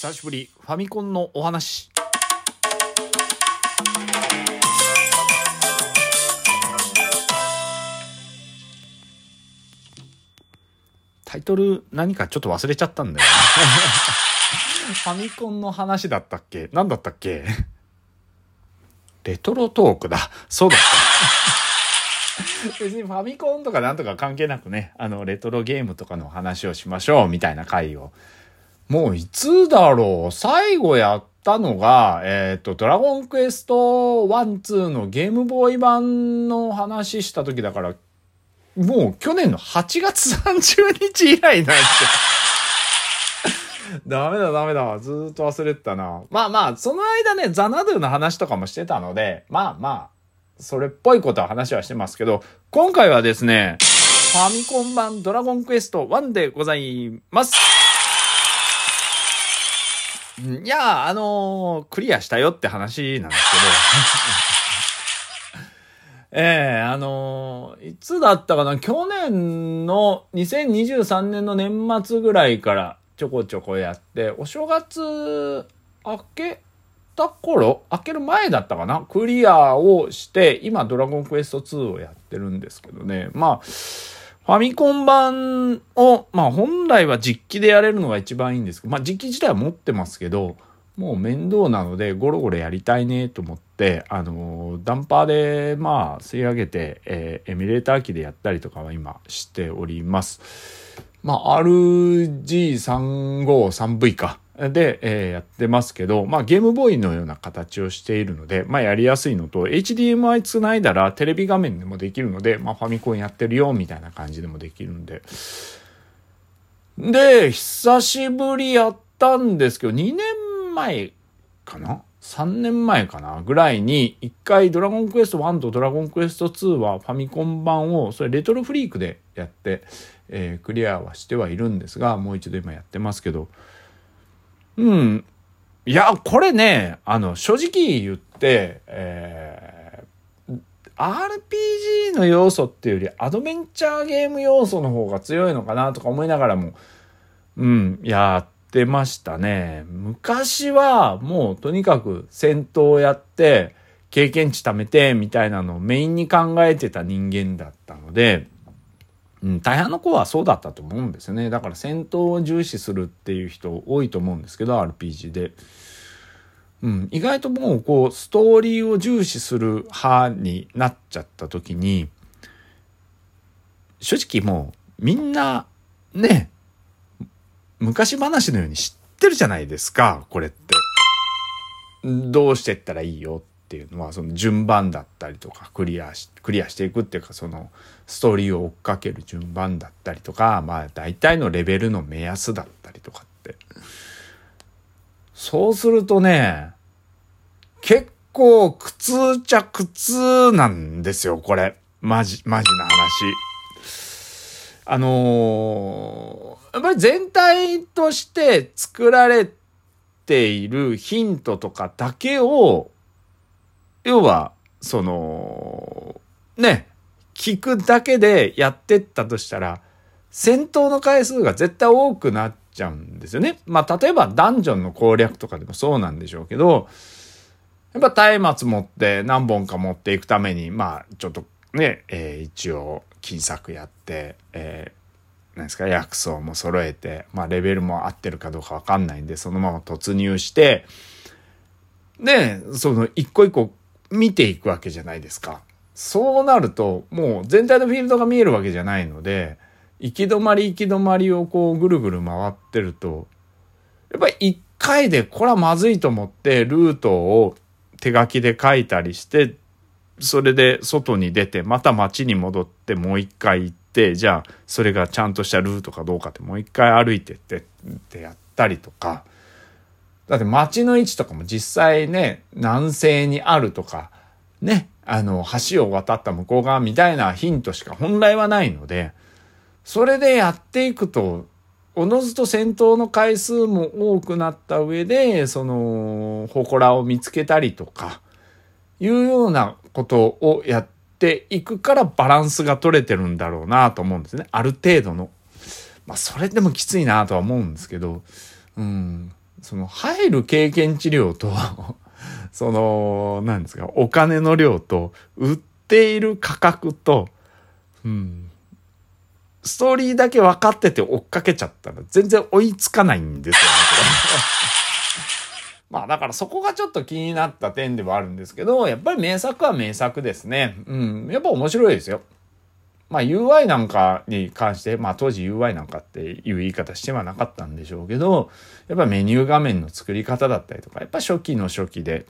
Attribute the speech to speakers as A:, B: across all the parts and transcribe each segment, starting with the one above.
A: 久しぶりファミコンのお話。タイトル何かちょっと忘れちゃったんだよ、ね、ファミコンの話だったっけ？何だったっけ？レトロトークだ。そうだった。別にファミコンとかなんとか関係なくね、あの、レトロゲームとかの話をしましょうみたいな回をもういつだろう？最後やったのが、えっ、と、ドラゴンクエスト1、2のゲームボーイ版の話した時だから、もう去年の8月30日以来なんですよ。ダメだダメだ。ずーっと忘れてたな。まあまあ、その間ね、ザナドゥの話とかもしてたので、まあまあ、それっぽいことは話はしてますけど、今回はですね、ファミコン版ドラゴンクエスト1でございます。いや、あのー、クリアしたよって話なんですけど。え えー、あのー、いつだったかな？去年の2023年の年末ぐらいからちょこちょこやって、お正月明けた頃？明ける前だったかな？クリアをして、今ドラゴンクエスト2をやってるんですけどね。まあ、ファミコン版を、まあ本来は実機でやれるのが一番いいんですけど、まあ実機自体は持ってますけど、もう面倒なのでゴロゴロやりたいねと思って、あの、ダンパーでまあ吸い上げて、えー、エミュレーター機でやったりとかは今しております。まあ RG353V か。で、えー、やってますけど、まあゲームボーイのような形をしているので、まあやりやすいのと、HDMI つないだらテレビ画面でもできるので、まあファミコンやってるよ、みたいな感じでもできるんで。で、久しぶりやったんですけど、2年前かな ?3 年前かなぐらいに、一回ドラゴンクエスト1とドラゴンクエスト2はファミコン版を、それレトロフリークでやって、えー、クリアはしてはいるんですが、もう一度今やってますけど、うん。いや、これね、あの、正直言って、えー、RPG の要素っていうよりアドベンチャーゲーム要素の方が強いのかなとか思いながらも、うん、やってましたね。昔はもうとにかく戦闘をやって、経験値貯めてみたいなのをメインに考えてた人間だったので、うん、大半の子はそうだったと思うんですよね。だから戦闘を重視するっていう人多いと思うんですけど、RPG で。うん、意外ともうこう、ストーリーを重視する派になっちゃった時に、正直もうみんなね、昔話のように知ってるじゃないですか、これって。どうしてったらいいよっていうのはその順番だったりとかクリアしクリアしていくっていうかそのストーリーを追っかける順番だったりとかまあ大体のレベルの目安だったりとかってそうするとね結構苦痛ちゃ苦痛なんですよこれマジマジな話。あのー、やっぱり全体として作られているヒントとかだけを要は、その、ね、聞くだけでやってったとしたら、戦闘の回数が絶対多くなっちゃうんですよね。まあ、例えばダンジョンの攻略とかでもそうなんでしょうけど、やっぱ松明持って何本か持っていくために、まあ、ちょっとね、えー、一応、金策やって、えー、なんですか、薬草も揃えて、まあ、レベルも合ってるかどうかわかんないんで、そのまま突入して、で、その一個一個見ていくわけじゃないですか。そうなると、もう全体のフィールドが見えるわけじゃないので、行き止まり行き止まりをこうぐるぐる回ってると、やっぱり一回でこれはまずいと思ってルートを手書きで書いたりして、それで外に出て、また街に戻ってもう一回行って、じゃあそれがちゃんとしたルートかどうかってもう一回歩いてってってやったりとか、だって街の位置とかも実際ね、南西にあるとか、ね、あの、橋を渡った向こう側みたいなヒントしか本来はないので、それでやっていくと、おのずと戦闘の回数も多くなった上で、その、祠を見つけたりとか、いうようなことをやっていくからバランスが取れてるんだろうなと思うんですね。ある程度の。まあ、それでもきついなとは思うんですけど、うん。その入る経験値量と その、なんですか、お金の量と、売っている価格と、うん、ストーリーだけ分かってて追っかけちゃったら全然追いつかないんですよね、まあだからそこがちょっと気になった点ではあるんですけど、やっぱり名作は名作ですね。うん。やっぱ面白いですよ。まあ UI なんかに関して、まあ当時 UI なんかっていう言い方してはなかったんでしょうけど、やっぱメニュー画面の作り方だったりとか、やっぱ初期の初期で、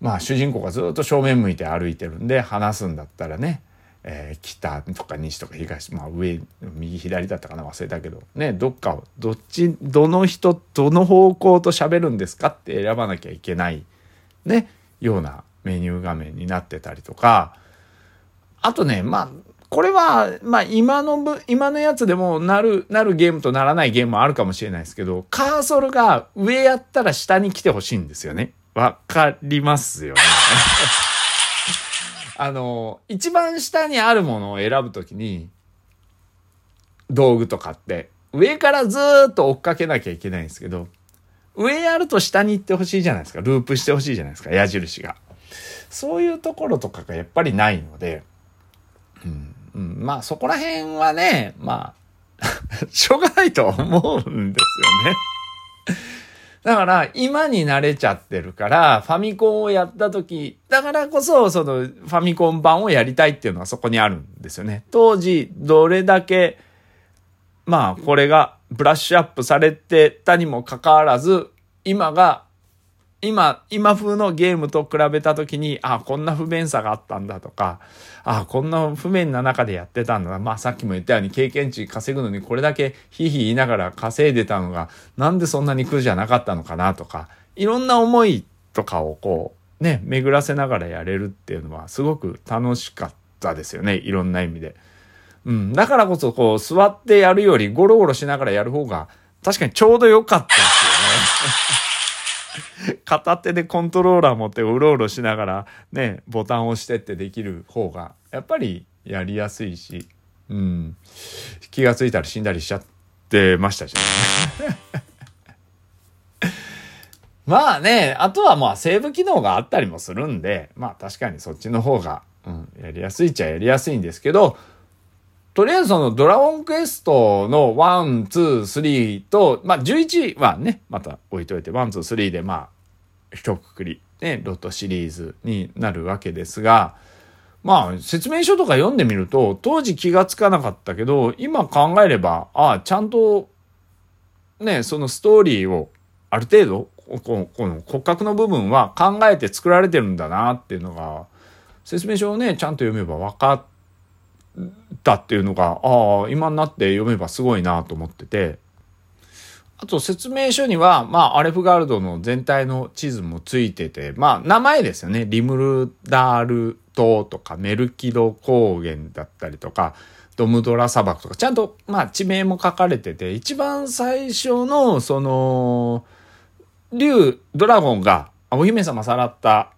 A: まあ主人公がずっと正面向いて歩いてるんで話すんだったらね、えー、北とか西とか東、まあ上、右左だったかな忘れたけど、ね、どっかを、どっち、どの人、どの方向と喋るんですかって選ばなきゃいけない、ね、ようなメニュー画面になってたりとか、あとね、まあ、これは、まあ今の、今のやつでもなる、なるゲームとならないゲームもあるかもしれないですけど、カーソルが上やったら下に来てほしいんですよね。わかりますよね。あの、一番下にあるものを選ぶときに、道具とかって、上からずっと追っかけなきゃいけないんですけど、上やると下に行ってほしいじゃないですか。ループしてほしいじゃないですか。矢印が。そういうところとかがやっぱりないので、うん、うん、まあそこら辺はね、まあ しょうがないと思うんですよねだから今に慣れちゃってるからファミコンをやった時、だからこそそのファミコン版をやりたいっていうのはそこにあるんですよね。当時どれだけまあこれがブラッシュアップされてたにもかかわらず今が今、今風のゲームと比べたときに、あ、こんな不便さがあったんだとか、あ、こんな不便な中でやってたんだ。まあさっきも言ったように経験値稼ぐのにこれだけひいひい言いながら稼いでたのが、なんでそんなに苦じゃなかったのかなとか、いろんな思いとかをこう、ね、巡らせながらやれるっていうのはすごく楽しかったですよね。いろんな意味で。うん。だからこそこう座ってやるよりゴロゴロしながらやる方が確かにちょうど良かったですよね。片手でコントローラー持ってうろうろしながらね、ボタンを押してってできる方が、やっぱりやりやすいし、うん。気がついたら死んだりしちゃってましたしね。まあね、あとはまあセーブ機能があったりもするんで、まあ確かにそっちの方が、うん、やりやすいっちゃやりやすいんですけど、とりあえずそのドラゴンクエストの1、2、3と、まあ11はね、また置いといて、1、2、3でまあ一括り、ね、ロットシリーズになるわけですが、まあ、説明書とか読んでみると、当時気がつかなかったけど、今考えれば、ああ、ちゃんと、ね、そのストーリーを、ある程度、この骨格の部分は考えて作られてるんだなっていうのが、説明書をね、ちゃんと読めば分かってたっていうのが、ああ、今になって読めばすごいなと思ってて、あと説明書には、まあ、アレフガルドの全体の地図もついてて、まあ、名前ですよね。リムルダール島とか、メルキド高原だったりとか、ドムドラ砂漠とか、ちゃんと、まあ、地名も書かれてて、一番最初の、その、竜、ドラゴンが、お姫様さらった、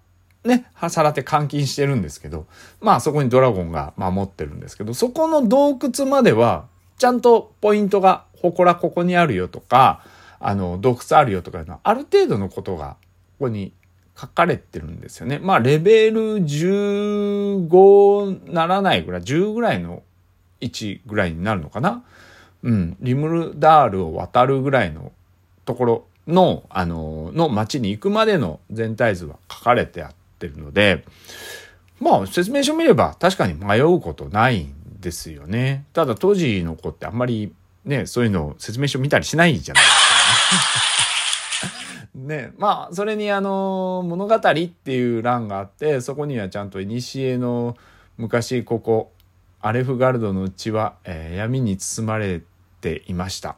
A: ね、さらって監禁してるんですけど、まあ、そこにドラゴンが守ってるんですけど、そこの洞窟までは、ちゃんとポイントが祠こらここにあるよとか、あの、洞窟あるよとかある程度のことがここに書かれてるんですよね。まあ、レベル15ならないぐらい、10ぐらいの位置ぐらいになるのかな。うん。リムルダールを渡るぐらいのところの、あの、の街に行くまでの全体図は書かれてあってるので、まあ、説明書見れば確かに迷うことないんですよね。ただ当時の子ってあんまりね、そういうのを説明書見たりしないじゃないですか、ね。ね、まあ、それにあの、物語っていう欄があって、そこにはちゃんと古の昔ここ、アレフガルドのうちは、えー、闇に包まれていました。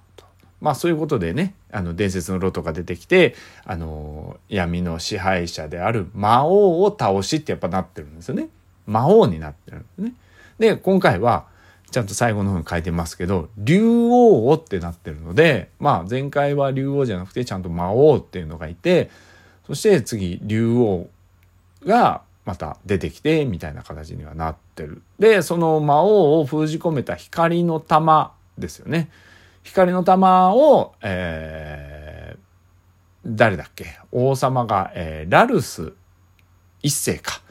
A: まあそういうことでね、あの伝説のロトが出てきて、あの闇の支配者である魔王を倒しってやっぱなってるんですよね。魔王になってるんですね。で、今回は、ちゃんと最後の方に書いてますけど、竜王をってなってるので、まあ前回は竜王じゃなくてちゃんと魔王っていうのがいて、そして次竜王がまた出てきてみたいな形にはなってる。で、その魔王を封じ込めた光の玉ですよね。光の玉を、え誰だっけ？王様が、えー、ラルス一世か。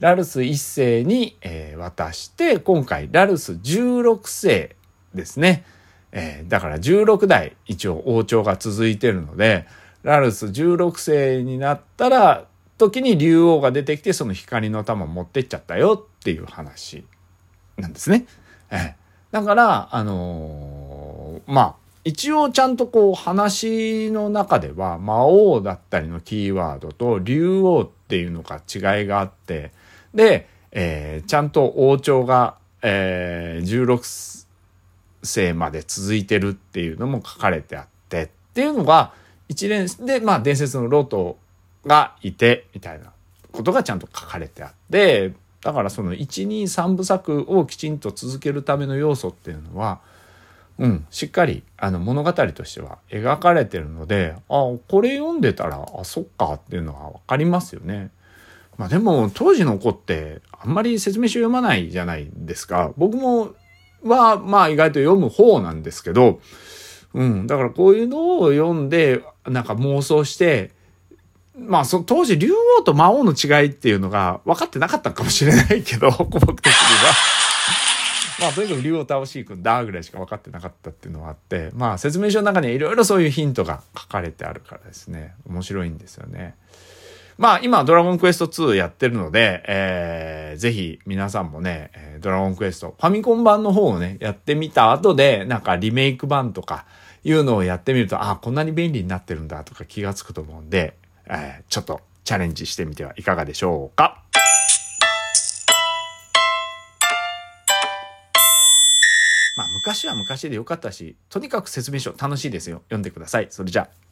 A: ラルス一世に、えー、渡して、今回ラルス16世ですね。えー、だから16代一応王朝が続いてるので、ラルス16世になったら、時に竜王が出てきてその光の玉持ってっちゃったよっていう話なんですね。えー、だから、あのー、まあ、一応ちゃんとこう話の中では魔王だったりのキーワードと竜王っていうのが違いがあって、で、えー、ちゃんと王朝が、えー、16世まで続いてるっていうのも書かれてあってっていうのが一連で、まあ伝説のロトがいてみたいなことがちゃんと書かれてあって、だからその1、2、3部作をきちんと続けるための要素っていうのは、うん、しっかりあの物語としては描かれてるので、あ、これ読んでたら、あ、そっかっていうのはわかりますよね。まあでも当時の子ってあんまり説明書読まないじゃないですか。僕もはまあ意外と読む方なんですけど、うん。だからこういうのを読んで、なんか妄想して、まあその当時竜王と魔王の違いっていうのが分かってなかったかもしれないけど、僕的には。まあとにかく竜王倒しいくんだぐらいしか分かってなかったっていうのはあって、まあ説明書の中にいろいろそういうヒントが書かれてあるからですね、面白いんですよね。まあ今ドラゴンクエスト2やってるので、えー、ぜひ皆さんもね、ドラゴンクエスト、ファミコン版の方をね、やってみた後で、なんかリメイク版とかいうのをやってみると、あ、こんなに便利になってるんだとか気がつくと思うんで、えー、ちょっとチャレンジしてみてはいかがでしょうか。昔は昔でよかったし、とにかく説明書楽しいですよ。読んでください。それじゃあ。